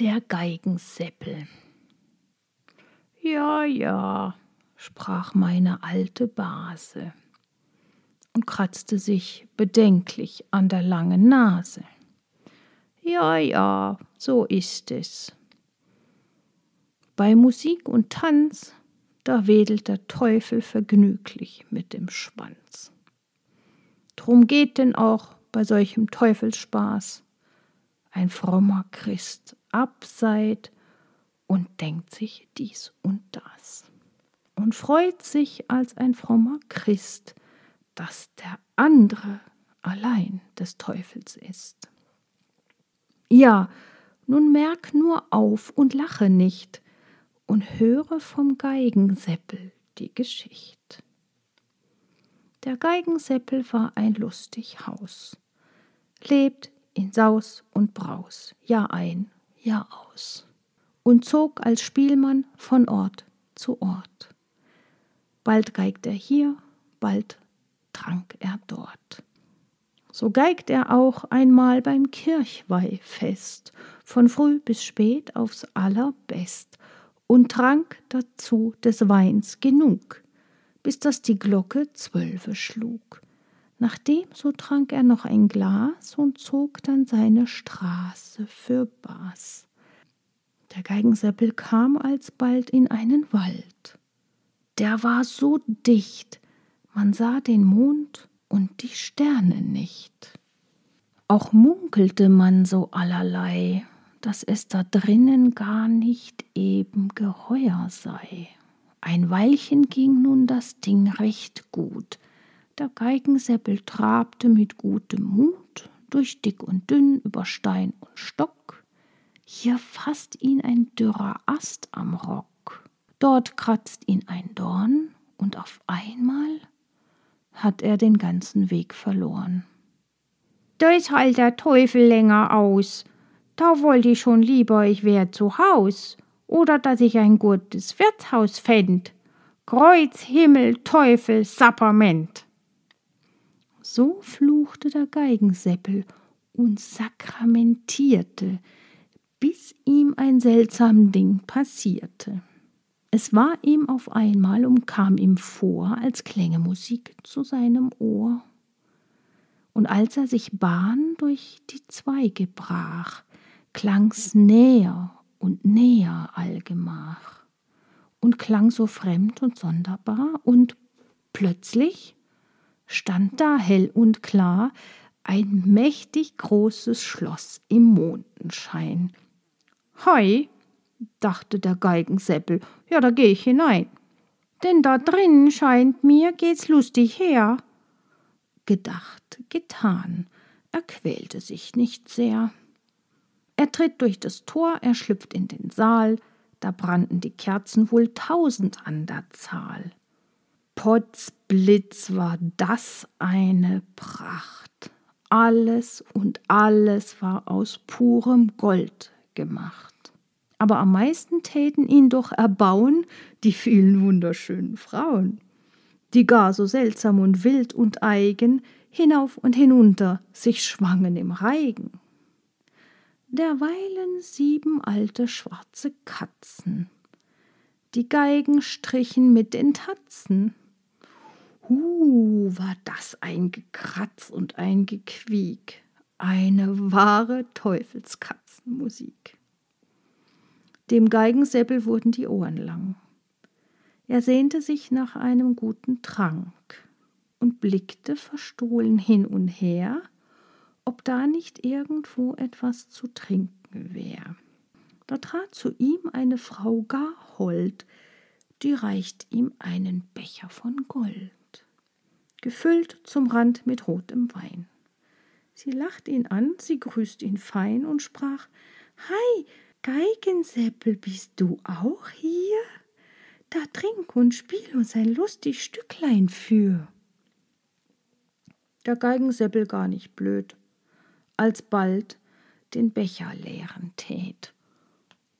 Der Geigenseppel. Ja, ja, sprach meine alte Base und kratzte sich bedenklich an der langen Nase. Ja, ja, so ist es. Bei Musik und Tanz, da wedelt der Teufel vergnüglich mit dem Schwanz. Drum geht denn auch bei solchem Teufelsspaß ein frommer Christ abseit und denkt sich dies und das und freut sich als ein frommer Christ, dass der andere allein des Teufels ist. Ja, nun merk nur auf und lache nicht und höre vom Geigenseppel die Geschicht. Der Geigenseppel war ein lustig Haus, lebt in Saus und Braus, Jahr ein, Jahr aus, und zog als Spielmann von Ort zu Ort. Bald geigt er hier, bald trank er dort. So geigt er auch einmal beim Kirchweihfest, von früh bis spät aufs allerbest, und trank dazu des Weins genug, bis dass die Glocke zwölfe schlug. Nachdem so trank er noch ein Glas und zog dann seine Straße für Bas. Der Geigenseppel kam alsbald in einen Wald. Der war so dicht, man sah den Mond und die Sterne nicht. Auch munkelte man so allerlei, dass es da drinnen gar nicht eben geheuer sei. Ein Weilchen ging nun das Ding recht gut, der Geigenseppel trabte mit gutem Mut durch dick und dünn, über Stein und Stock. Hier fasst ihn ein dürrer Ast am Rock, dort kratzt ihn ein Dorn, und auf einmal hat er den ganzen Weg verloren. Da ist halt der Teufel länger aus. Da wollte ich schon lieber, ich wär zu Haus oder dass ich ein gutes Wirtshaus fänd. Kreuz, Himmel, Teufel, Sapperment. So fluchte der Geigenseppel und sakramentierte, bis ihm ein seltsam Ding passierte. Es war ihm auf einmal und kam ihm vor, als klänge Musik zu seinem Ohr. Und als er sich Bahn durch die Zweige brach, klang's näher und näher allgemach und klang so fremd und sonderbar und plötzlich stand da hell und klar ein mächtig großes Schloss im Mondenschein. Hei, dachte der Geigenseppel, ja, da geh ich hinein. Denn da drinnen scheint mir, geht's lustig her. Gedacht, getan, er quälte sich nicht sehr. Er tritt durch das Tor, er schlüpft in den Saal, da brannten die Kerzen wohl tausend an der Zahl. Potzblitz war das eine Pracht. Alles und alles war aus purem Gold gemacht. Aber am meisten täten ihn doch erbauen die vielen wunderschönen Frauen, die gar so seltsam und wild und eigen hinauf und hinunter sich schwangen im Reigen. Derweilen sieben alte schwarze Katzen, die Geigen strichen mit den Tatzen, Hu, war das ein Gekratz und ein Gequiek, eine wahre Teufelskatzenmusik. Dem Geigenseppel wurden die Ohren lang. Er sehnte sich nach einem guten Trank und blickte verstohlen hin und her, ob da nicht irgendwo etwas zu trinken wär. Da trat zu ihm eine Frau gar hold, die reicht ihm einen Becher von Gold gefüllt zum Rand mit rotem Wein. Sie lacht ihn an, sie grüßt ihn fein und sprach Hei, Geigenseppel, bist du auch hier? Da trink und spiel uns ein lustig Stücklein für. Der Geigenseppel gar nicht blöd, alsbald den Becher leeren tät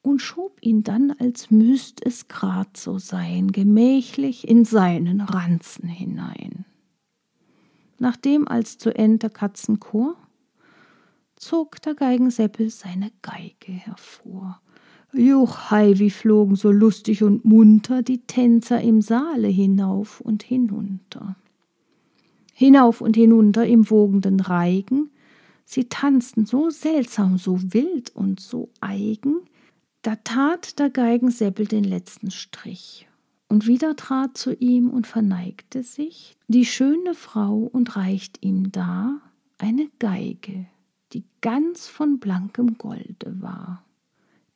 und schob ihn dann, als müßt es grad so sein, gemächlich in seinen Ranzen hinein nachdem als zu Ende Katzenchor zog der Geigenseppel seine Geige hervor. Juchhei, wie flogen so lustig und munter die Tänzer im Saale hinauf und hinunter. Hinauf und hinunter im wogenden Reigen, sie tanzten so seltsam, so wild und so eigen, da tat der Geigenseppel den letzten Strich und wieder trat zu ihm und verneigte sich die schöne Frau und reicht ihm da eine Geige, die ganz von blankem Golde war.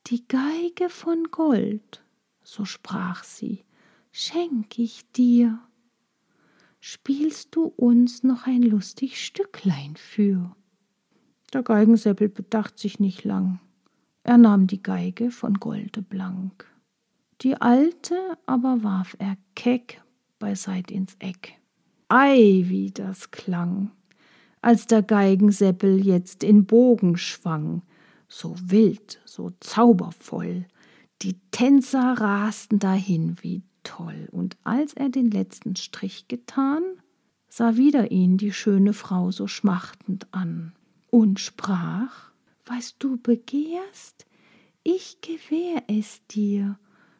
Die Geige von Gold, so sprach sie, schenk ich dir. Spielst du uns noch ein lustig Stücklein für? Der Geigenseppel bedacht sich nicht lang. Er nahm die Geige von Golde blank. Die alte aber warf er keck beiseit ins Eck. Ei, wie das klang, als der Geigenseppel jetzt in Bogen schwang, so wild, so zaubervoll. Die Tänzer rasten dahin wie toll, und als er den letzten Strich getan, sah wieder ihn die schöne Frau so schmachtend an und sprach: Was du begehrst, ich gewähr es dir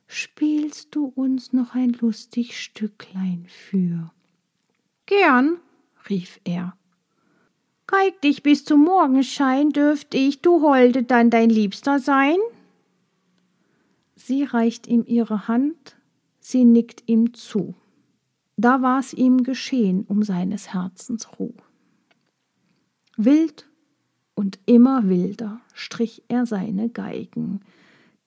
spielst du uns noch ein lustig Stücklein für. Gern, rief er. Geig dich bis zum Morgenschein, dürft ich, du Holde, dann dein Liebster sein? Sie reicht ihm ihre Hand, sie nickt ihm zu. Da war's ihm geschehen um seines Herzens Ruh. Wild und immer wilder strich er seine Geigen,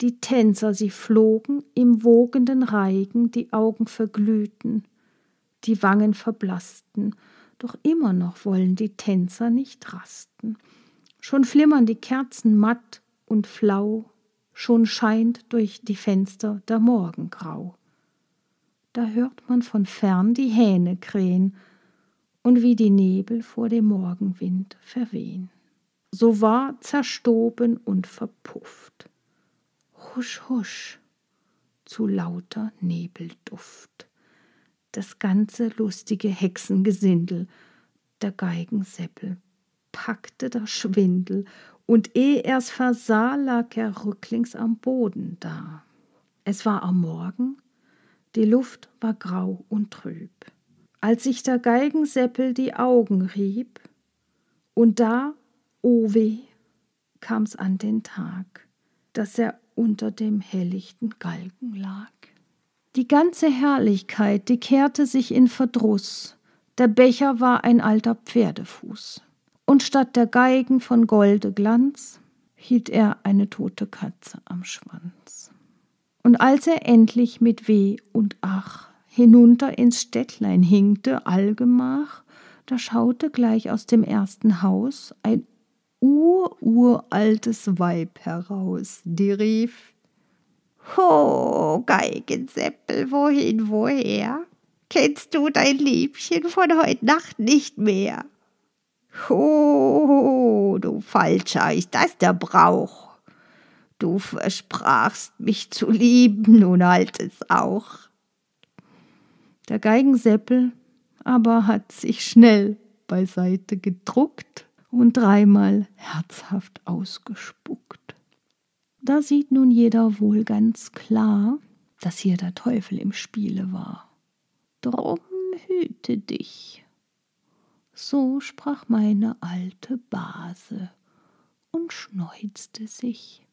die Tänzer, sie flogen im wogenden Reigen, die Augen verglühten, die Wangen verblassten, doch immer noch wollen die Tänzer nicht rasten. Schon flimmern die Kerzen matt und flau, schon scheint durch die Fenster der Morgen grau. Da hört man von fern die Hähne krähen und wie die Nebel vor dem Morgenwind verwehen. So war zerstoben und verpufft husch, husch, zu lauter Nebelduft. Das ganze lustige Hexengesindel, der Geigenseppel, packte der Schwindel, und eh er's versah, lag er rücklings am Boden da. Es war am Morgen, die Luft war grau und trüb. Als sich der Geigenseppel die Augen rieb, und da, o oh weh, kam's an den Tag, dass er unter dem hellichten Galgen lag. Die ganze Herrlichkeit, die kehrte sich in Verdruss, der Becher war ein alter Pferdefuß, und statt der Geigen von Golde Glanz hielt er eine tote Katze am Schwanz. Und als er endlich mit Weh und Ach hinunter ins Städtlein hinkte, allgemach, da schaute gleich aus dem ersten Haus ein ururaltes Weib heraus, die rief Ho, Geigenseppel, wohin, woher? Kennst du dein Liebchen von heut Nacht nicht mehr? Ho, du Falscher, ist das der Brauch? Du versprachst mich zu lieben, nun halt es auch. Der Geigenseppel aber hat sich schnell beiseite gedruckt und dreimal herzhaft ausgespuckt. Da sieht nun jeder wohl ganz klar, dass hier der Teufel im Spiele war. Drum hüte dich. So sprach meine alte Base und schneuzte sich.